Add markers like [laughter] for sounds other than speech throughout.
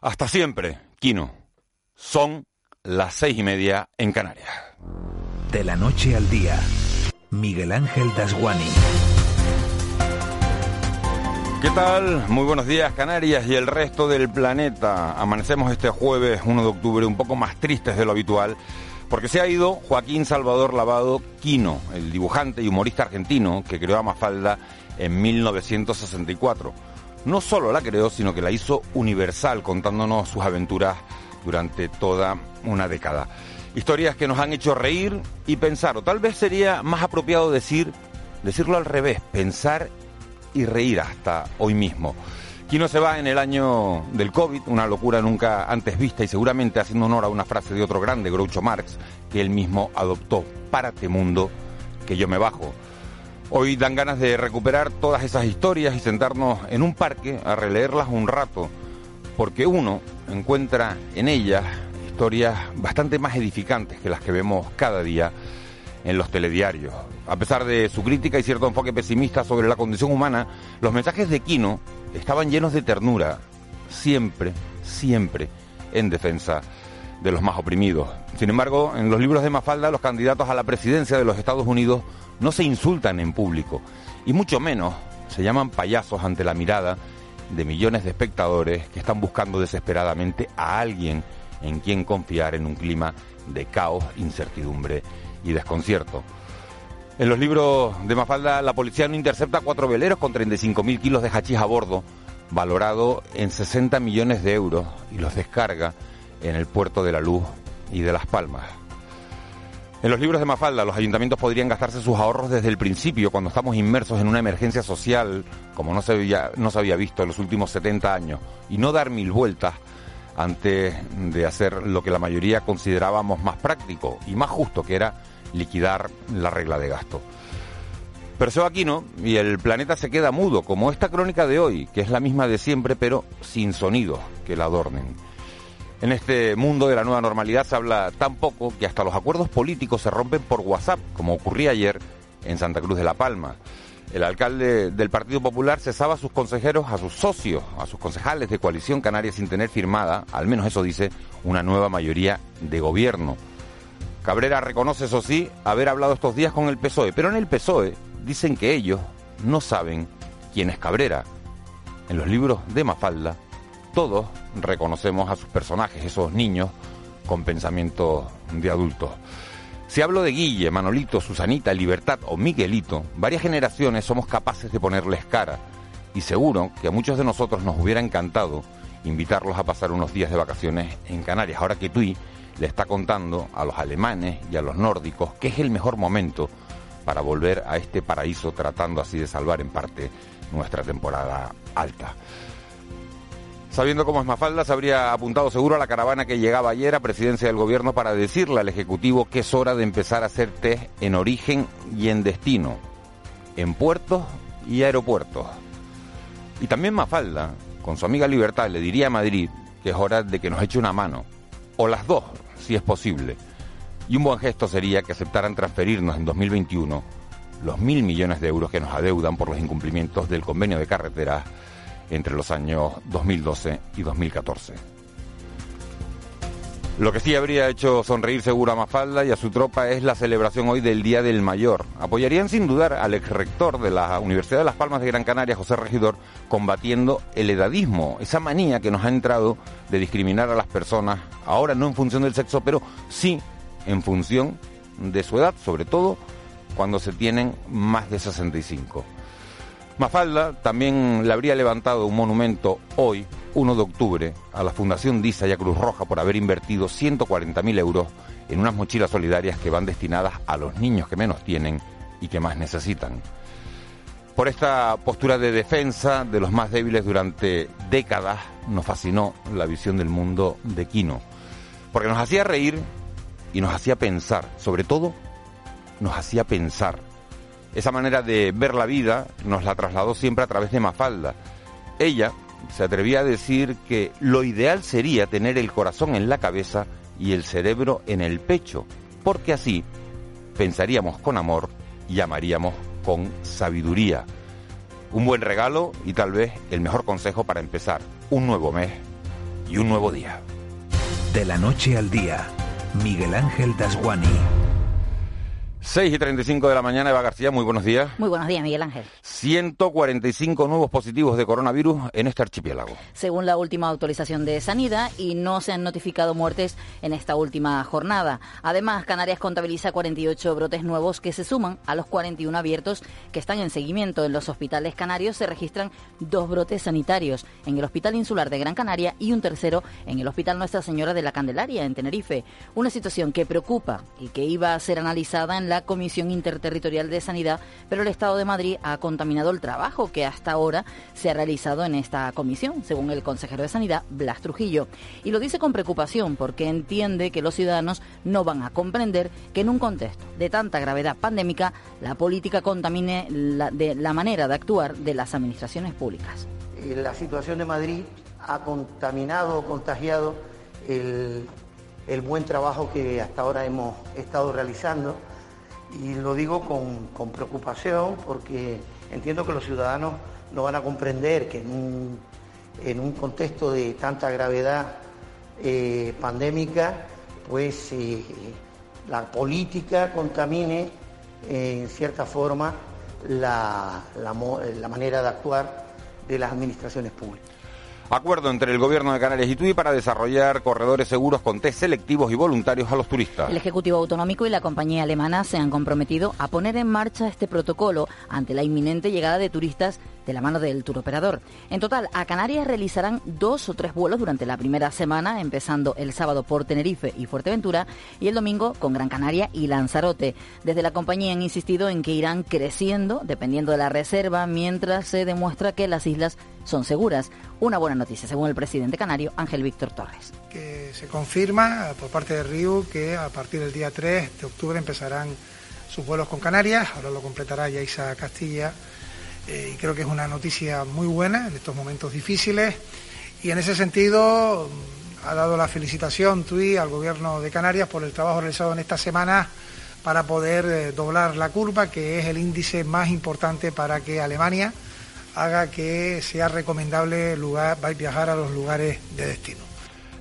hasta siempre, Kino. Son las seis y media en Canarias. De la noche al día, Miguel Ángel Dasguani. ¿Qué tal? Muy buenos días Canarias y el resto del planeta. Amanecemos este jueves 1 de octubre un poco más tristes de lo habitual porque se ha ido Joaquín Salvador Lavado Quino, el dibujante y humorista argentino que creó a Mafalda en 1964 no solo la creó, sino que la hizo universal, contándonos sus aventuras durante toda una década. Historias que nos han hecho reír y pensar, o tal vez sería más apropiado decir, decirlo al revés, pensar y reír hasta hoy mismo. Quino se va en el año del COVID, una locura nunca antes vista y seguramente haciendo honor a una frase de otro grande, Groucho Marx, que él mismo adoptó, párate mundo, que yo me bajo. Hoy dan ganas de recuperar todas esas historias y sentarnos en un parque a releerlas un rato, porque uno encuentra en ellas historias bastante más edificantes que las que vemos cada día en los telediarios. A pesar de su crítica y cierto enfoque pesimista sobre la condición humana, los mensajes de Quino estaban llenos de ternura, siempre, siempre en defensa de los más oprimidos. Sin embargo, en los libros de Mafalda, los candidatos a la presidencia de los Estados Unidos no se insultan en público y mucho menos se llaman payasos ante la mirada de millones de espectadores que están buscando desesperadamente a alguien en quien confiar en un clima de caos, incertidumbre y desconcierto. En los libros de Mafalda, la policía no intercepta cuatro veleros con 35.000 kilos de hachís a bordo, valorado en 60 millones de euros, y los descarga en el puerto de la Luz y de Las Palmas. En los libros de Mafalda, los ayuntamientos podrían gastarse sus ahorros desde el principio, cuando estamos inmersos en una emergencia social como no se había, no se había visto en los últimos 70 años, y no dar mil vueltas antes de hacer lo que la mayoría considerábamos más práctico y más justo, que era liquidar la regla de gasto. Pero se va aquí, ¿no? Y el planeta se queda mudo, como esta crónica de hoy, que es la misma de siempre, pero sin sonidos que la adornen. En este mundo de la nueva normalidad se habla tan poco que hasta los acuerdos políticos se rompen por WhatsApp, como ocurría ayer en Santa Cruz de la Palma. El alcalde del Partido Popular cesaba a sus consejeros, a sus socios, a sus concejales de coalición canaria sin tener firmada, al menos eso dice, una nueva mayoría de gobierno. Cabrera reconoce, eso sí, haber hablado estos días con el PSOE, pero en el PSOE dicen que ellos no saben quién es Cabrera. En los libros de Mafalda todos reconocemos a sus personajes, esos niños con pensamiento de adultos. Si hablo de Guille, Manolito, Susanita, Libertad o Miguelito, varias generaciones somos capaces de ponerles cara y seguro que a muchos de nosotros nos hubiera encantado invitarlos a pasar unos días de vacaciones en Canarias. Ahora que Tui le está contando a los alemanes y a los nórdicos que es el mejor momento para volver a este paraíso tratando así de salvar en parte nuestra temporada alta. Sabiendo cómo es Mafalda, se habría apuntado seguro a la caravana que llegaba ayer a presidencia del gobierno para decirle al Ejecutivo que es hora de empezar a hacer test en origen y en destino, en puertos y aeropuertos. Y también Mafalda, con su amiga Libertad, le diría a Madrid que es hora de que nos eche una mano, o las dos, si es posible. Y un buen gesto sería que aceptaran transferirnos en 2021 los mil millones de euros que nos adeudan por los incumplimientos del convenio de carreteras entre los años 2012 y 2014. Lo que sí habría hecho sonreír seguro a Mafalda y a su tropa es la celebración hoy del Día del Mayor. Apoyarían sin dudar al ex rector de la Universidad de Las Palmas de Gran Canaria, José Regidor, combatiendo el edadismo, esa manía que nos ha entrado de discriminar a las personas, ahora no en función del sexo, pero sí en función de su edad, sobre todo cuando se tienen más de 65. Mafalda también le habría levantado un monumento hoy, 1 de octubre, a la Fundación DISA y a Cruz Roja por haber invertido 140.000 euros en unas mochilas solidarias que van destinadas a los niños que menos tienen y que más necesitan. por esta postura de defensa de los más débiles durante décadas. Nos fascinó la visión del mundo de Quino, porque nos hacía reír y nos hacía pensar, sobre todo nos hacía pensar. Esa manera de ver la vida nos la trasladó siempre a través de Mafalda. Ella se atrevía a decir que lo ideal sería tener el corazón en la cabeza y el cerebro en el pecho, porque así pensaríamos con amor y amaríamos con sabiduría. Un buen regalo y tal vez el mejor consejo para empezar un nuevo mes y un nuevo día. De la noche al día, Miguel Ángel Dasguani. 6 y 35 de la mañana, Eva García, muy buenos días. Muy buenos días, Miguel Ángel. 145 nuevos positivos de coronavirus en este archipiélago. Según la última actualización de Sanidad, y no se han notificado muertes en esta última jornada. Además, Canarias contabiliza 48 brotes nuevos que se suman a los 41 abiertos que están en seguimiento. En los hospitales canarios se registran dos brotes sanitarios, en el Hospital Insular de Gran Canaria y un tercero en el Hospital Nuestra Señora de la Candelaria, en Tenerife. Una situación que preocupa y que iba a ser analizada en la Comisión Interterritorial de Sanidad, pero el Estado de Madrid ha contaminado el trabajo que hasta ahora se ha realizado en esta comisión, según el consejero de Sanidad, Blas Trujillo. Y lo dice con preocupación porque entiende que los ciudadanos no van a comprender que en un contexto de tanta gravedad pandémica la política contamine la, la manera de actuar de las administraciones públicas. Eh, la situación de Madrid ha contaminado, contagiado el, el buen trabajo que hasta ahora hemos estado realizando y lo digo con, preocupación porque entiendo que los ciudadanos no van a comprender que en un, contexto de tanta gravedad eh, pandémica, pues eh, la política contamine en cierta forma la manera de actuar de las administraciones públicas. Acuerdo entre el Gobierno de Canarias y TUI para desarrollar corredores seguros con test selectivos y voluntarios a los turistas. El Ejecutivo Autonómico y la compañía alemana se han comprometido a poner en marcha este protocolo ante la inminente llegada de turistas de la mano del turoperador. En total, a Canarias realizarán dos o tres vuelos durante la primera semana, empezando el sábado por Tenerife y Fuerteventura y el domingo con Gran Canaria y Lanzarote. Desde la compañía han insistido en que irán creciendo dependiendo de la reserva mientras se demuestra que las islas son seguras. Una buena noticia, según el presidente canario Ángel Víctor Torres. Que se confirma por parte de Río que a partir del día 3 de octubre empezarán sus vuelos con Canarias, ahora lo completará Yaisa Castilla eh, creo que es una noticia muy buena en estos momentos difíciles y en ese sentido mm, ha dado la felicitación TUI al gobierno de Canarias por el trabajo realizado en esta semana para poder eh, doblar la curva, que es el índice más importante para que Alemania haga que sea recomendable lugar, viajar a los lugares de destino.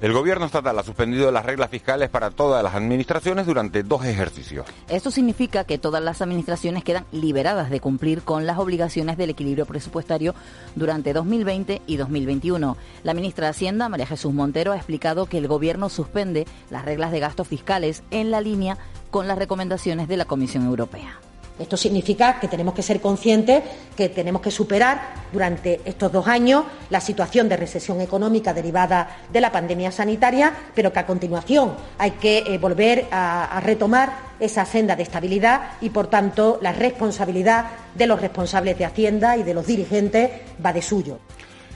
El gobierno estatal ha suspendido las reglas fiscales para todas las administraciones durante dos ejercicios. Esto significa que todas las administraciones quedan liberadas de cumplir con las obligaciones del equilibrio presupuestario durante 2020 y 2021. La ministra de Hacienda, María Jesús Montero, ha explicado que el gobierno suspende las reglas de gastos fiscales en la línea con las recomendaciones de la Comisión Europea. Esto significa que tenemos que ser conscientes que tenemos que superar durante estos dos años la situación de recesión económica derivada de la pandemia sanitaria, pero que a continuación hay que eh, volver a retomar esa senda de estabilidad y, por tanto, la responsabilidad de los responsables de Hacienda y de los dirigentes va de suyo.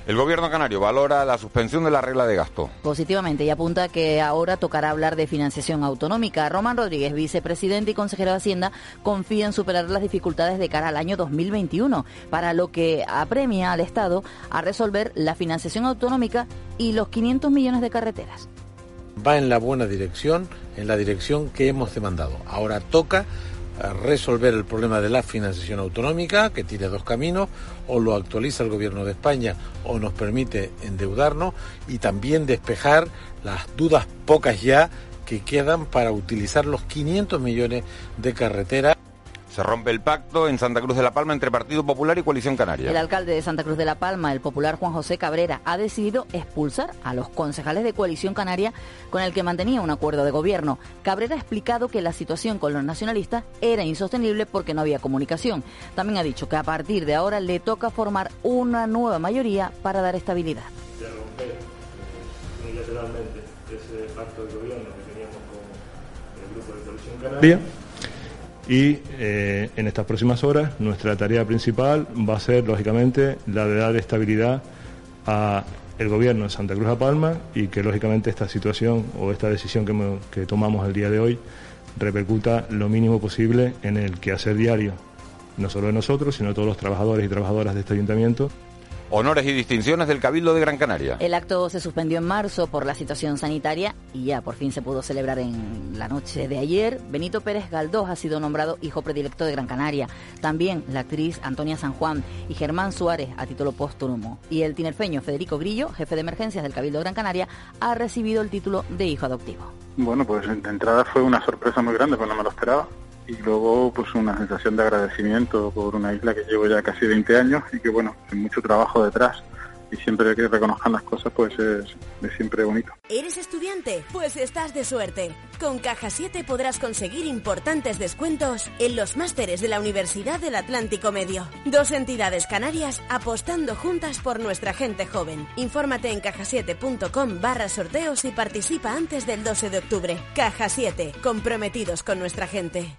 El gobierno canario valora la suspensión de la regla de gasto. Positivamente y apunta que ahora tocará hablar de financiación autonómica. Román Rodríguez, vicepresidente y consejero de Hacienda, confía en superar las dificultades de cara al año 2021, para lo que apremia al Estado a resolver la financiación autonómica y los 500 millones de carreteras. Va en la buena dirección, en la dirección que hemos demandado. Ahora toca resolver el problema de la financiación autonómica, que tiene dos caminos, o lo actualiza el Gobierno de España o nos permite endeudarnos, y también despejar las dudas pocas ya que quedan para utilizar los 500 millones de carreteras. Se rompe el pacto en Santa Cruz de la Palma entre Partido Popular y Coalición Canaria. El alcalde de Santa Cruz de la Palma, el popular Juan José Cabrera, ha decidido expulsar a los concejales de Coalición Canaria con el que mantenía un acuerdo de gobierno. Cabrera ha explicado que la situación con los nacionalistas era insostenible porque no había comunicación. También ha dicho que a partir de ahora le toca formar una nueva mayoría para dar estabilidad. romper unilateralmente ese pacto de gobierno que teníamos con el grupo de Coalición Canaria y eh, en estas próximas horas nuestra tarea principal va a ser, lógicamente, la de dar estabilidad a el gobierno de Santa Cruz a Palma y que lógicamente esta situación o esta decisión que, que tomamos el día de hoy repercuta lo mínimo posible en el quehacer diario, no solo de nosotros, sino de todos los trabajadores y trabajadoras de este ayuntamiento Honores y distinciones del Cabildo de Gran Canaria. El acto se suspendió en marzo por la situación sanitaria y ya por fin se pudo celebrar en la noche de ayer. Benito Pérez Galdós ha sido nombrado hijo predilecto de Gran Canaria. También la actriz Antonia San Juan y Germán Suárez a título póstumo. Y el tinerfeño Federico Grillo, jefe de emergencias del Cabildo de Gran Canaria, ha recibido el título de hijo adoptivo. Bueno, pues de entrada fue una sorpresa muy grande, pues no me lo esperaba y luego pues una sensación de agradecimiento por una isla que llevo ya casi 20 años y que bueno, hay mucho trabajo detrás y siempre que reconozcan las cosas pues es, siempre bonito. ¿Eres estudiante? Pues estás de suerte. Con Caja 7 podrás conseguir importantes descuentos en los másteres de la Universidad del Atlántico Medio. Dos entidades canarias apostando juntas por nuestra gente joven. Infórmate en cajasiete.com barra sorteos y participa antes del 12 de octubre. Caja 7, comprometidos con nuestra gente.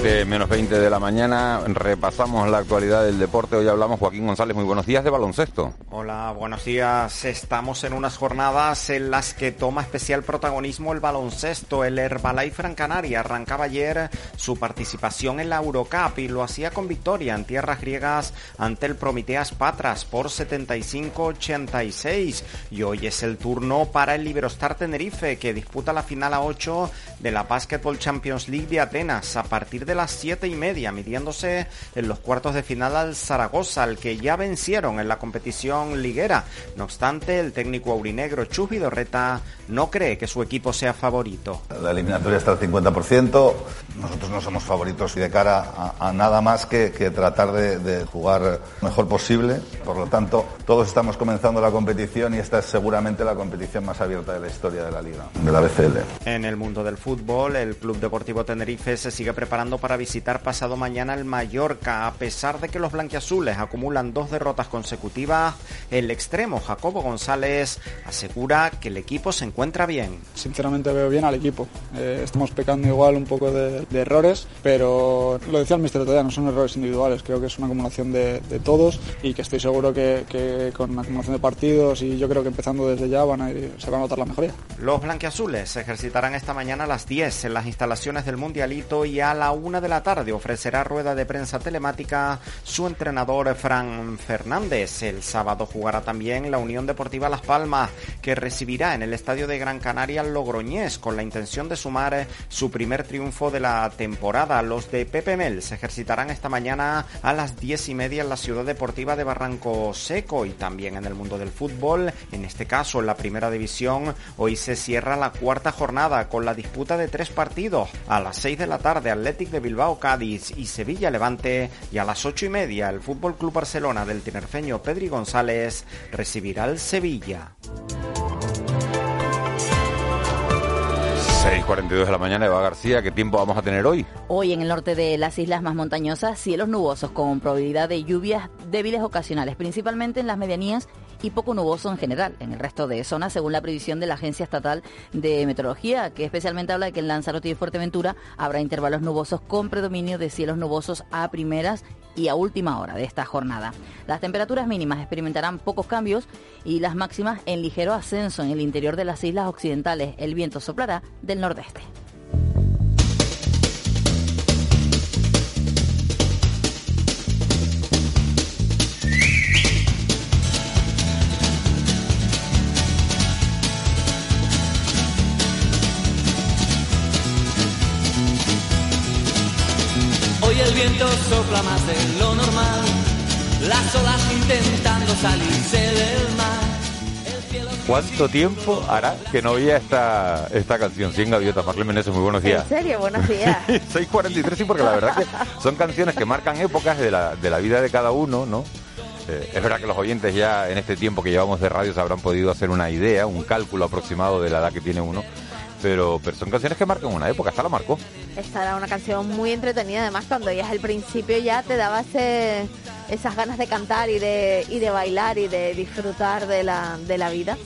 7 menos 20 de la mañana, repasamos la actualidad del deporte. Hoy hablamos, Joaquín González, muy buenos días de baloncesto. Hola, buenos días. Estamos en unas jornadas en las que toma especial protagonismo el baloncesto. El Herbalife Gran Canaria arrancaba ayer su participación en la Eurocup y lo hacía con victoria en tierras griegas ante el Prometeas Patras por 75-86. Y hoy es el turno para el Liberostar Tenerife que disputa la final a 8 de la Basketball Champions League de Atenas a partir de las siete y media, midiéndose en los cuartos de final al Zaragoza, al que ya vencieron en la competición liguera. No obstante, el técnico aurinegro Chus Vidorreta no cree que su equipo sea favorito. La eliminatoria está al 50%, nosotros no somos favoritos y de cara a, a nada más que, que tratar de, de, jugar mejor posible. Por lo tanto, todos estamos comenzando la competición y esta es seguramente la competición más abierta de la historia de la liga, de la BCL. En el mundo del fútbol, el Club Deportivo Tenerife se sigue preparando para visitar pasado mañana el Mallorca. A pesar de que los blanquiazules acumulan dos derrotas consecutivas, el extremo Jacobo González asegura que el equipo se encuentra bien. Sinceramente veo bien al equipo. Eh, estamos pecando igual un poco de, de, errores, pero lo decía el mister todavía, no son errores individuales, creo que es una acumulación de, todos y que estoy seguro que, con una acumulación de partidos y yo creo que empezando desde ya van a ir, se va a notar la mejoría. Los blanquiazules se ejercitarán esta mañana a las 10 en las instalaciones del Mundialito y a la 1 de la tarde ofrecerá rueda de prensa telemática su entrenador Fran Fernández. El sábado jugará también la Unión Deportiva Las Palmas, que recibirá en el estadio de Gran Canaria Logroñés con la intención de sumar su primer triunfo de la temporada. Los de Pepe Mel se ejercitarán esta mañana a las 10 y media en la ciudad deportiva de Barranco Seco y también en el mundo del fútbol. En este caso, en la primera división, hoy se cierra la cuarta jornada con la disputa de tres partidos. A las 6 de la tarde, Athletic de Bilbao Cádiz y Sevilla Levante y a las ocho y media el Fútbol Club Barcelona del tinerfeño Pedri González recibirá al Sevilla. 6.42 de la mañana, Eva García, ¿qué tiempo vamos a tener hoy? Hoy en el norte de las islas más montañosas, cielos nubosos con probabilidad de lluvias débiles ocasionales, principalmente en las medianías y poco nuboso en general en el resto de zonas, según la previsión de la Agencia Estatal de Meteorología, que especialmente habla de que en Lanzarote y Fuerteventura habrá intervalos nubosos con predominio de cielos nubosos a primeras y a última hora de esta jornada. Las temperaturas mínimas experimentarán pocos cambios y las máximas en ligero ascenso en el interior de las islas occidentales. El viento soplará del nordeste. Más de lo normal, las olas intentando salirse del mar. ¿Cuánto tiempo hará que no oía esta, esta canción? 100 gaviotas, Marlene Meneses, muy buenos días. ¿En serio? Buenos [laughs] días. 6.43, sí, porque la verdad que son canciones que marcan épocas de la, de la vida de cada uno, ¿no? Eh, es verdad que los oyentes ya en este tiempo que llevamos de radio se habrán podido hacer una idea, un cálculo aproximado de la edad que tiene uno pero, son canciones que marcan una época, esta la marcó. Esta era una canción muy entretenida, además cuando oías el principio ya te daba ese, esas ganas de cantar y de, y de bailar y de disfrutar de la, de la vida.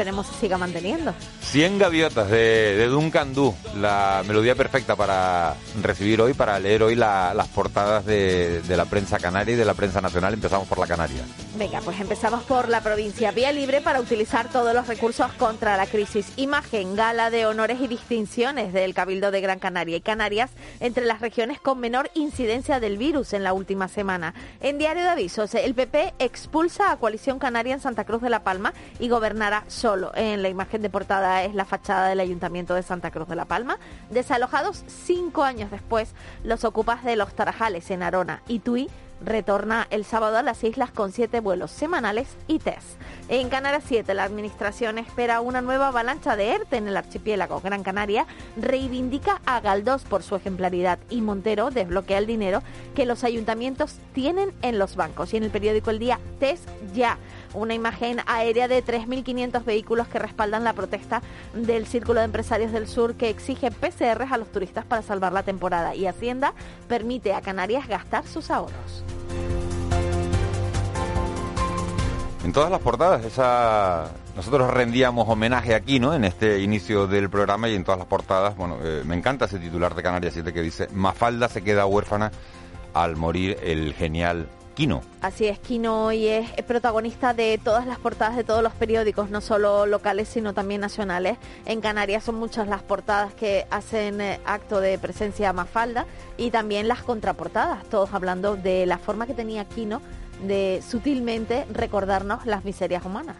Esperemos se siga manteniendo. 100 gaviotas de, de Duncan Du, la melodía perfecta para recibir hoy, para leer hoy la- las portadas de, de la prensa canaria y de la prensa nacional. Empezamos por la canaria. Venga, pues empezamos por la provincia. Vía libre para utilizar todos los recursos contra la crisis. Imagen, gala de honores y distinciones del Cabildo de Gran Canaria y Canarias entre las regiones con menor incidencia del virus en la última semana. En Diario de Avisos, el PP expulsa a Coalición Canaria en Santa Cruz de la Palma y gobernará solo. En la imagen de portada es la fachada del Ayuntamiento de Santa Cruz de la Palma. Desalojados cinco años después, los ocupas de los Tarajales en Arona y Tui retorna el sábado a las islas con siete vuelos semanales y test. En Canarias 7, la Administración espera una nueva avalancha de ERTE en el archipiélago. Gran Canaria reivindica a Galdós por su ejemplaridad y Montero desbloquea el dinero que los ayuntamientos tienen en los bancos. Y en el periódico El Día, test ya. Una imagen aérea de 3.500 vehículos que respaldan la protesta del Círculo de Empresarios del Sur que exige PCRs a los turistas para salvar la temporada. Y Hacienda permite a Canarias gastar sus ahorros. En todas las portadas, esa nosotros rendíamos homenaje aquí, ¿no? En este inicio del programa y en todas las portadas, bueno, eh, me encanta ese titular de Canarias 7 que dice Mafalda se queda huérfana al morir el genial Quino. Así es, Kino hoy es protagonista de todas las portadas de todos los periódicos, no solo locales, sino también nacionales. En Canarias son muchas las portadas que hacen eh, acto de presencia Mafalda y también las contraportadas, todos hablando de la forma que tenía Kino de sutilmente recordarnos las miserias humanas.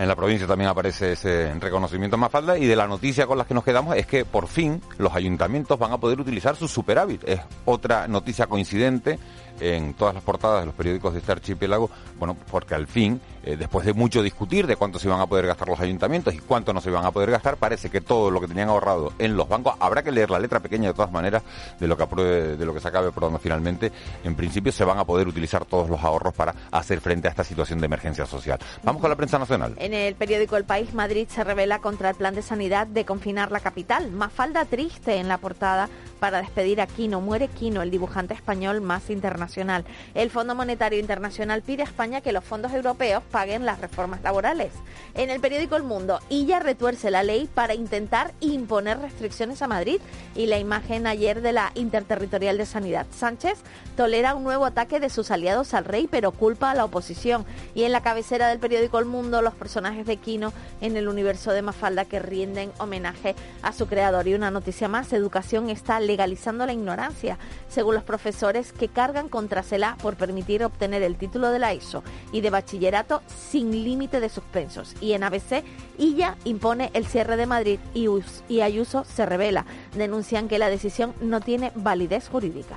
En la provincia también aparece ese reconocimiento a Mafalda y de la noticia con las que nos quedamos es que por fin los ayuntamientos van a poder utilizar su superávit. Es otra noticia coincidente en todas las portadas de los periódicos de este archipiélago, bueno, porque al fin, eh, después de mucho discutir de cuánto se iban a poder gastar los ayuntamientos y cuánto no se iban a poder gastar, parece que todo lo que tenían ahorrado en los bancos, habrá que leer la letra pequeña de todas maneras de lo que de lo que se acabe aprobando finalmente, en principio se van a poder utilizar todos los ahorros para hacer frente a esta situación de emergencia social. Vamos con la prensa nacional. En el periódico El País, Madrid se revela contra el plan de sanidad de confinar la capital. Mafalda triste en la portada para despedir a Quino. Muere Quino, el dibujante español más internacional. El Fondo Monetario Internacional pide a España que los fondos europeos paguen las reformas laborales. En el periódico El Mundo, Illa retuerce la ley para intentar imponer restricciones a Madrid y la imagen ayer de la Interterritorial de Sanidad. Sánchez tolera un nuevo ataque de sus aliados al rey, pero culpa a la oposición. Y en la cabecera del periódico El Mundo, los personajes de Quino en el universo de Mafalda que rinden homenaje a su creador. Y una noticia más, educación está legalizando la ignorancia, según los profesores que cargan contra CELA por permitir obtener el título de la ISO y de bachillerato sin límite de suspensos. Y en ABC, Illa impone el cierre de Madrid y, Us- y Ayuso se revela. Denuncian que la decisión no tiene validez jurídica.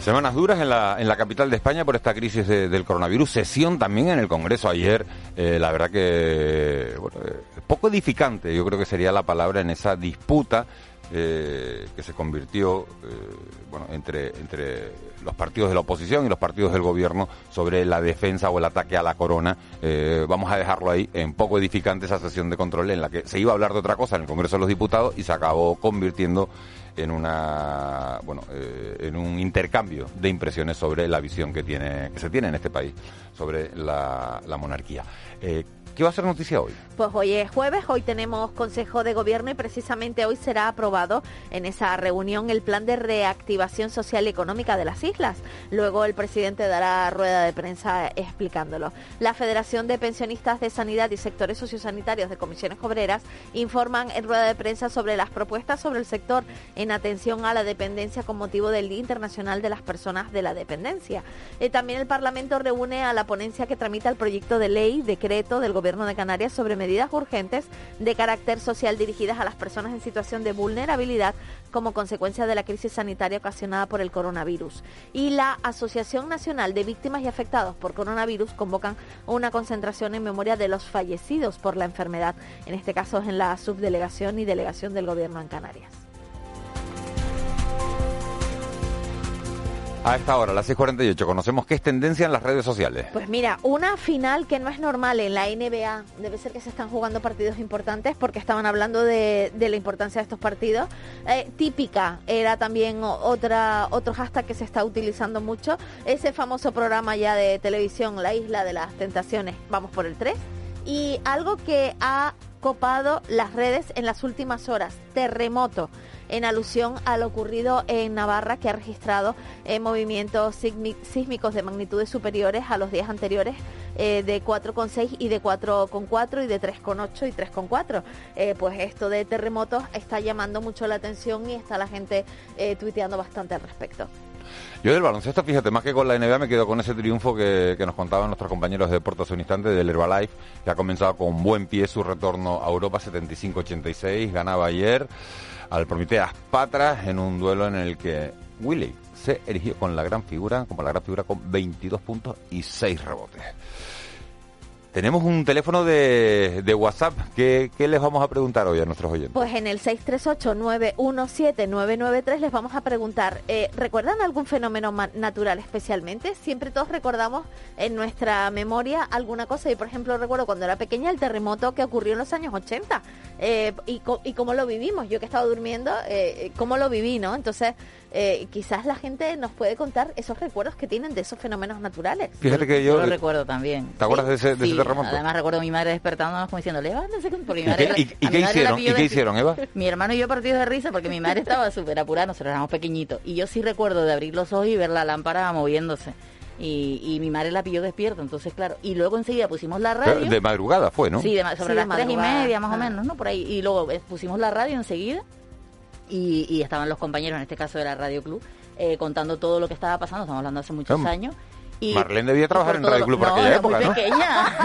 Semanas duras en la, capital de España por esta crisis de- del coronavirus. Sesión también en el Congreso ayer. Eh, la verdad que eh, poco edificante, yo creo que sería la palabra en esa disputa eh, que se convirtió eh, bueno, entre, entre los partidos de la oposición y los partidos del gobierno sobre la defensa o el ataque a la corona. Eh, vamos a dejarlo ahí en poco edificante esa sesión de control en la que se iba a hablar de otra cosa en el Congreso de los Diputados y se acabó convirtiendo en una bueno en un intercambio de impresiones sobre la visión que tiene que se tiene en este país sobre la, la monarquía. ¿Qué va a ser noticia hoy? Pues hoy es jueves, hoy tenemos Consejo de Gobierno y precisamente hoy será aprobado en esa reunión el plan de reactivación social y económica de las islas. Luego el presidente dará rueda de prensa explicándolo. La Federación de Pensionistas de Sanidad y Sectores Sociosanitarios de Comisiones Obreras informan en rueda de prensa sobre las propuestas sobre el sector en atención a la dependencia con motivo del Día Internacional de las Personas de la Dependencia. Eh, también el Parlamento reúne a la ponencia que tramita el proyecto de ley, decreto del Gobierno de Canarias sobre medidas urgentes de carácter social dirigidas a las personas en situación de vulnerabilidad como consecuencia de la crisis sanitaria ocasionada por el coronavirus. Y la Asociación Nacional de Víctimas y Afectados por Coronavirus convocan una concentración en memoria de los fallecidos por la enfermedad, en este caso en la subdelegación y delegación del Gobierno en Canarias. A esta hora, las 6.48, conocemos qué es tendencia en las redes sociales. Pues mira, una final que no es normal en la NBA. Debe ser que se están jugando partidos importantes porque estaban hablando de, de la importancia de estos partidos. Eh, típica era también otra otro hashtag que se está utilizando mucho. Ese famoso programa ya de televisión, La Isla de las Tentaciones. Vamos por el 3. Y algo que ha copado las redes en las últimas horas, terremoto en alusión a lo ocurrido en Navarra, que ha registrado eh, movimientos sísmicos de magnitudes superiores a los días anteriores eh, de 4,6 y de 4,4 y de 3,8 y 3,4. Eh, pues esto de terremotos está llamando mucho la atención y está la gente tuiteando bastante al respecto. Yo del baloncesto, fíjate, más que con la NBA me quedo con ese triunfo que, nos contaban nuestros compañeros de deportes un instante del Herbalife, que ha comenzado con buen pie su retorno a Europa 75-86, ganaba ayer al Prometeas Patras en un duelo en el que Willy se erigió con la gran figura, como la gran figura con 22 puntos y 6 rebotes. Tenemos un teléfono de, WhatsApp. ¿Qué, les vamos a preguntar hoy a nuestros oyentes? Pues en el 638-917-993 les vamos a preguntar, eh, ¿recuerdan algún fenómeno natural especialmente? Siempre todos recordamos en nuestra memoria alguna cosa. Y por ejemplo recuerdo cuando era pequeña el terremoto que ocurrió en los años 80 eh, y, y cómo lo vivimos. Yo que estaba durmiendo, eh, cómo lo viví, ¿no? Entonces eh, quizás la gente nos puede contar esos recuerdos que tienen de esos fenómenos naturales. Fíjate que yo, lo recuerdo también. ¿Te acuerdas de, ese, terremoto? Además recuerdo a mi madre despertándonos como diciendo, levántense, porque mi madre... ¿Y, qué, hicieron? ¿Y qué hicieron, Eva? Mi hermano y yo partidos de risa porque mi madre estaba súper apurada, nosotros éramos pequeñitos. Y yo sí recuerdo de abrir los ojos y ver la lámpara moviéndose. Y, mi madre la pilló despierta, entonces claro, y luego enseguida pusimos la radio. De madrugada fue, ¿no? Sí, sobre las tres y media más o menos, ¿no? Por ahí. Y luego eh, pusimos la radio enseguida y, y, estaban los compañeros, en este caso de la Radio Club, eh, contando todo lo que estaba pasando, estamos hablando hace muchos años, Marlene debía trabajar en Radio Club por aquella época, ¿no? Pequeña.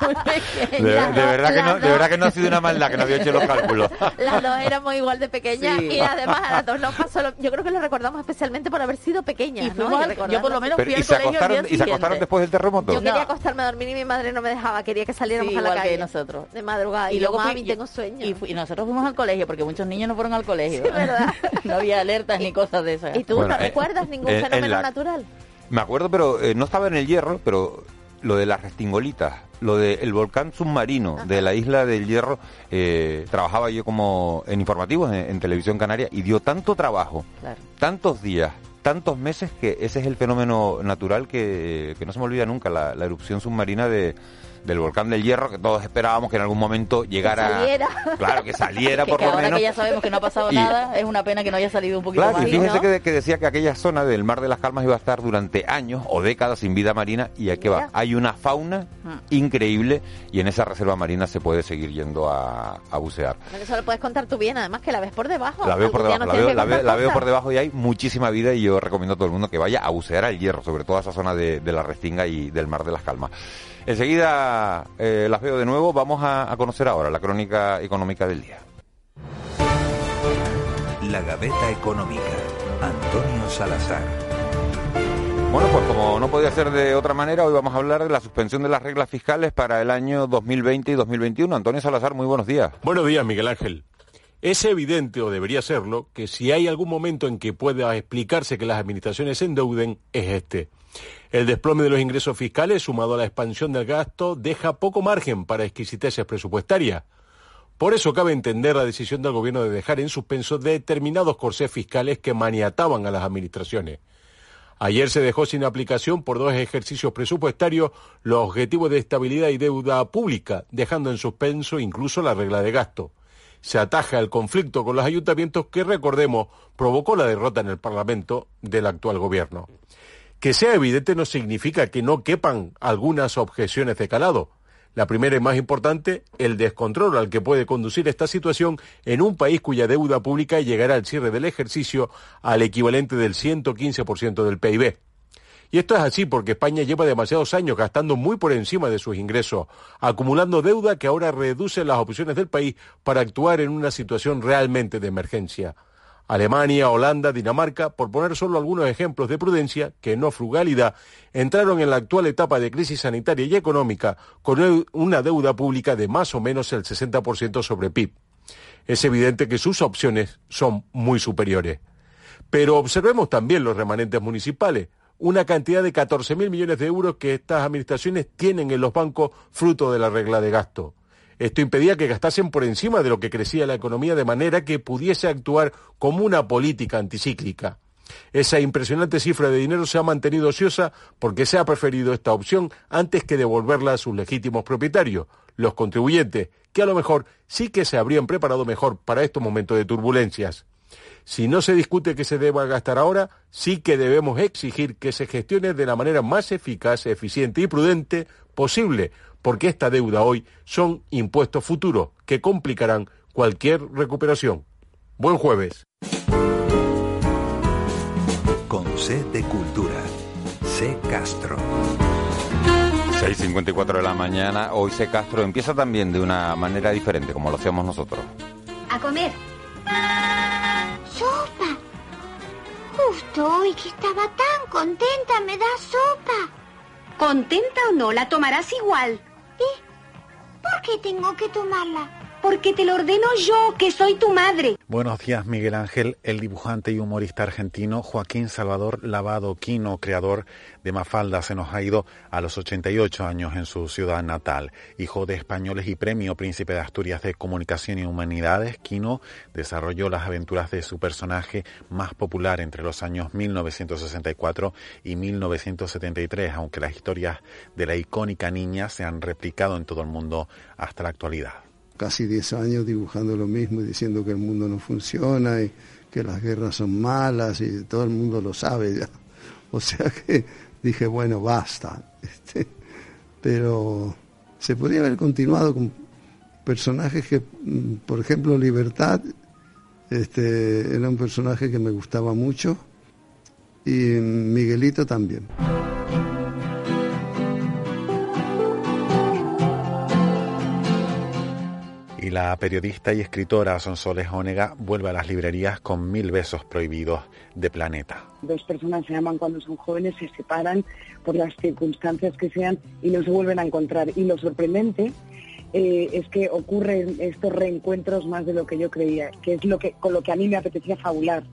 [laughs] muy pequeña. De, verdad que no, de verdad que no ha sido una maldad que no había hecho los cálculos. [laughs] Las dos éramos igual de pequeñas y además a las dos nos pasó. yo creo que lo recordamos especialmente por haber sido pequeñas. ¿no? yo por lo menos fui al y se acostaron, ¿Y se acostaron después del terremoto? Yo quería acostarme a dormir y mi madre no me dejaba. Quería que saliéramos a la calle. nosotros. De madrugada. Y, luego mami, tengo sueño. Y, nosotros fuimos al colegio porque muchos niños no fueron al colegio. ¿verdad? [laughs] no había alertas ni cosas de esas. ¿Y tú no recuerdas ningún fenómeno natural? Me acuerdo, pero eh, no estaba en el hierro, pero lo de las restingolitas, lo del volcán submarino de la isla del Hierro, eh, trabajaba yo como en informativos en, televisión canaria y dio tanto trabajo, tantos días, tantos meses que ese es el fenómeno natural que, no se me olvida nunca, la erupción submarina de, del volcán del Hierro, que todos esperábamos que en algún momento llegara. Que saliera. Claro, que saliera [laughs] por que lo ahora menos. que ya sabemos que no ha pasado nada, es una pena que no haya salido un poquito claro, más. Y fíjese que, decía que aquella zona del Mar de las Calmas iba a estar durante años o décadas sin vida marina, y aquí va. Hay una fauna mm. increíble y en esa reserva marina se puede seguir yendo a, bucear. Eso lo puedes contar tú bien, además que la ves por debajo. La veo por debajo, la, veo, por debajo y hay muchísima vida y yo recomiendo a todo el mundo que vaya a bucear al hierro, sobre todo a esa zona de, de la Restinga y del Mar de las Calmas. Enseguida eh, las veo de nuevo. Vamos a, conocer ahora la crónica económica del día. La Gaveta Económica. Antonio Salazar. Bueno, pues como no podía ser de otra manera, hoy vamos a hablar de la suspensión de las reglas fiscales para el año 2020 y 2021. Antonio Salazar, muy buenos días. Buenos días, Miguel Ángel. Es evidente, o debería serlo, que si hay algún momento en que pueda explicarse que las administraciones se endeuden, es este. El desplome de los ingresos fiscales, sumado a la expansión del gasto, deja poco margen para exquisiteces presupuestarias. Por eso cabe entender la decisión del Gobierno de dejar en suspenso determinados corsés fiscales que maniataban a las administraciones. Ayer se dejó sin aplicación por dos ejercicios presupuestarios los objetivos de estabilidad y deuda pública, dejando en suspenso incluso la regla de gasto. Se ataja el conflicto con los ayuntamientos que, recordemos, provocó la derrota en el Parlamento del actual Gobierno. Que sea evidente no significa que no quepan algunas objeciones de calado. La primera y más importante, el descontrol al que puede conducir esta situación en un país cuya deuda pública llegará al cierre del ejercicio al equivalente del 115% del PIB. Y esto es así porque España lleva demasiados años gastando muy por encima de sus ingresos, acumulando deuda que ahora reduce las opciones del país para actuar en una situación realmente de emergencia. Alemania, Holanda, Dinamarca, por poner solo algunos ejemplos de prudencia, que no frugalidad, entraron en la actual etapa de crisis sanitaria y económica con una deuda pública de más o menos el 60% sobre PIB. Es evidente que sus opciones son muy superiores. Pero observemos también los remanentes municipales, una cantidad de 14.000 millones de euros que estas administraciones tienen en los bancos fruto de la regla de gasto. Esto impedía que gastasen por encima de lo que crecía la economía de manera que pudiese actuar como una política anticíclica. Esa impresionante cifra de dinero se ha mantenido ociosa porque se ha preferido esta opción antes que devolverla a sus legítimos propietarios, los contribuyentes, que a lo mejor sí que se habrían preparado mejor para estos momentos de turbulencias. Si no se discute que se deba gastar ahora, sí que debemos exigir que se gestione de la manera más eficaz, eficiente y prudente posible, porque esta deuda hoy son impuestos futuros que complicarán cualquier recuperación. Buen jueves. Con C de Cultura. C Castro. 6.54 de la mañana, hoy C Castro empieza también de una manera diferente, como lo hacemos nosotros. A comer. ¡Sopa! Justo hoy que estaba tan contenta me da sopa. Contenta o no, la tomarás igual. ¿Y por qué tengo que tomarla? Porque te lo ordeno yo, que soy tu madre. Buenos días, Miguel Ángel. El dibujante y humorista argentino Joaquín Salvador Lavado Quino, creador de Mafalda, se nos ha ido a los 88 años en su ciudad natal. Hijo de españoles y premio Príncipe de Asturias de Comunicación y Humanidades, Quino desarrolló las aventuras de su personaje más popular entre los años 1964 y 1973, aunque las historias de la icónica niña se han replicado en todo el mundo hasta la actualidad casi 10 años dibujando lo mismo y diciendo que el mundo no funciona y que las guerras son malas y todo el mundo lo sabe ya. O sea que dije, bueno, basta. Este, pero se podría haber continuado con personajes que, mm, por ejemplo, Libertad, este, era un personaje que me gustaba mucho y Miguelito también. La periodista y escritora Sonsoles Onega vuelve a las librerías con Mil besos prohibidos de Planeta. Dos personas se aman cuando son jóvenes, se separan por las circunstancias que sean y no se vuelven a encontrar. Y lo sorprendente eh, es que ocurren estos reencuentros más de lo que yo creía, que es lo que con lo que a mí me apetecía fabular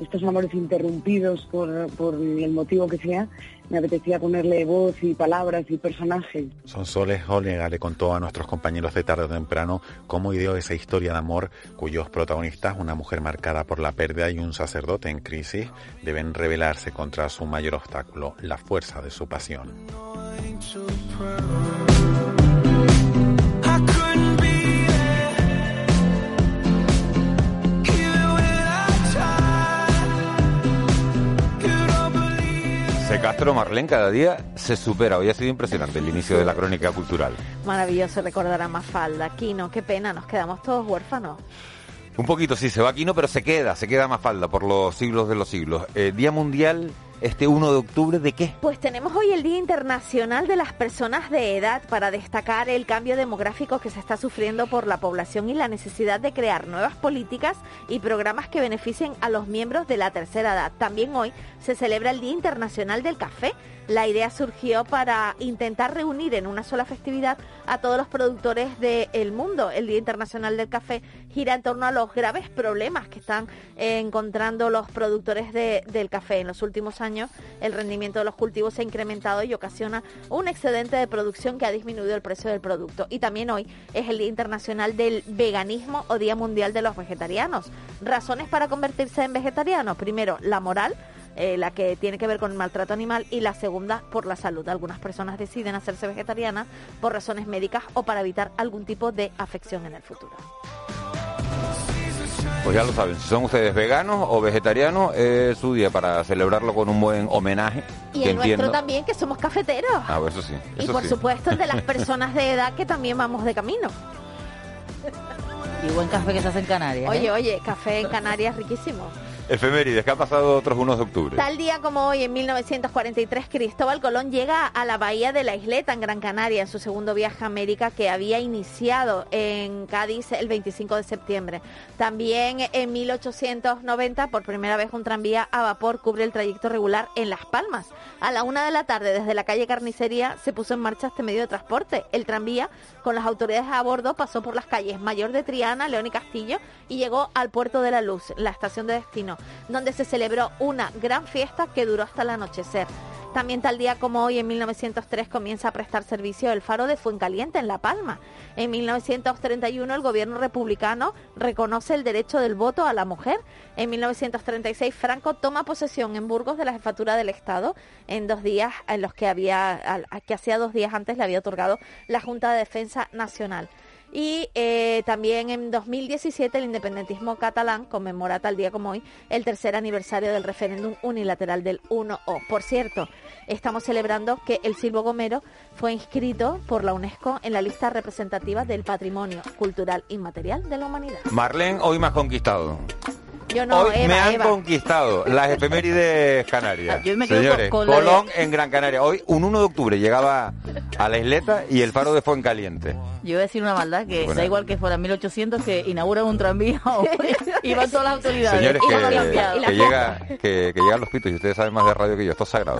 estos amores interrumpidos por, por, el motivo que sea, me apetecía ponerle voz y palabras y personajes. Sonsoles Olega le contó a nuestros compañeros de tarde o temprano cómo ideó esa historia de amor cuyos protagonistas, una mujer marcada por la pérdida y un sacerdote en crisis, deben rebelarse contra su mayor obstáculo, la fuerza de su pasión. Castro Marlén cada día se supera. Hoy ha sido impresionante el inicio de la crónica cultural. Maravilloso recordar a Mafalda. Quino, qué pena, nos quedamos todos huérfanos. Un poquito, sí, se va Quino, pero se queda, se queda Mafalda por los siglos de los siglos. Eh, Día Mundial este 1 de octubre de qué? Pues tenemos hoy el Día Internacional de las Personas de Edad para destacar el cambio demográfico que se está sufriendo por la población y la necesidad de crear nuevas políticas y programas que beneficien a los miembros de la tercera edad. También hoy se celebra el Día Internacional del Café la idea surgió para intentar reunir en una sola festividad a todos los productores del mundo. El Día Internacional del Café gira en torno a los graves problemas que están encontrando los productores del café. En los últimos años el rendimiento de los cultivos se ha incrementado y ocasiona un excedente de producción que ha disminuido el precio del producto. Y también hoy es el Día Internacional del Veganismo o Día Mundial de los Vegetarianos. Razones para convertirse en vegetarianos. Primero, la moral eh, la que tiene que ver con el maltrato animal y la segunda por la salud. Algunas personas deciden hacerse vegetarianas por razones médicas o para evitar algún tipo de afección en el futuro. Pues ya lo saben, si son ustedes veganos o vegetarianos, es su día para celebrarlo con un buen homenaje. Y el nuestro también, que somos cafeteros. Ah, pues eso sí. y por supuesto el de las [laughs] personas de edad que también vamos de camino. Y buen café que se hace en Canarias. Oye, ¿eh? oye, café en Canarias riquísimo. Efemérides, que ha pasado otros 1 de octubre. Tal día como hoy, en 1943, Cristóbal Colón llega a la bahía de la Isleta, en Gran Canaria, en su segundo viaje a América que había iniciado en Cádiz el 25 de septiembre. También en 1890, por primera vez, un tranvía a vapor cubre el trayecto regular en Las Palmas. A la una de la tarde, desde la calle Carnicería, se puso en marcha este medio de transporte. El tranvía, con las autoridades a bordo, pasó por las calles Mayor de Triana, León y Castillo y llegó al Puerto de la Luz, la estación de destino donde se celebró una gran fiesta que duró hasta el anochecer. También tal día como hoy, en 1903, comienza a prestar servicio el faro de Fuencaliente en La Palma. En 1931, el gobierno republicano reconoce el derecho del voto a la mujer. En 1936, Franco toma posesión en Burgos de la jefatura del Estado en dos días en los que había, que hacía dos días antes le había otorgado la Junta de Defensa Nacional. Y eh, también en 2017 el independentismo catalán conmemora tal día como hoy el tercer aniversario del referéndum unilateral del 1O. Por cierto, estamos celebrando que el Silbo Gomero fue inscrito por la UNESCO en la lista representativa del patrimonio cultural inmaterial de la humanidad. Marlene, hoy más conquistado. Yo no, Hoy Eva, me han Eva. conquistado las efemérides canarias. Yo me Señores, con- Colón de- en Gran Canaria. Hoy, un 1 de octubre, llegaba a la isleta y el faro de Fuencaliente. Yo voy a decir una maldad, que Bueno. da igual que fuera 1800 que inauguran un tranvía [laughs] y van todas las autoridades. Señores, Y que, la que llega, que, que llegan los pitos y ustedes saben más de radio que yo. Esto es sagrado.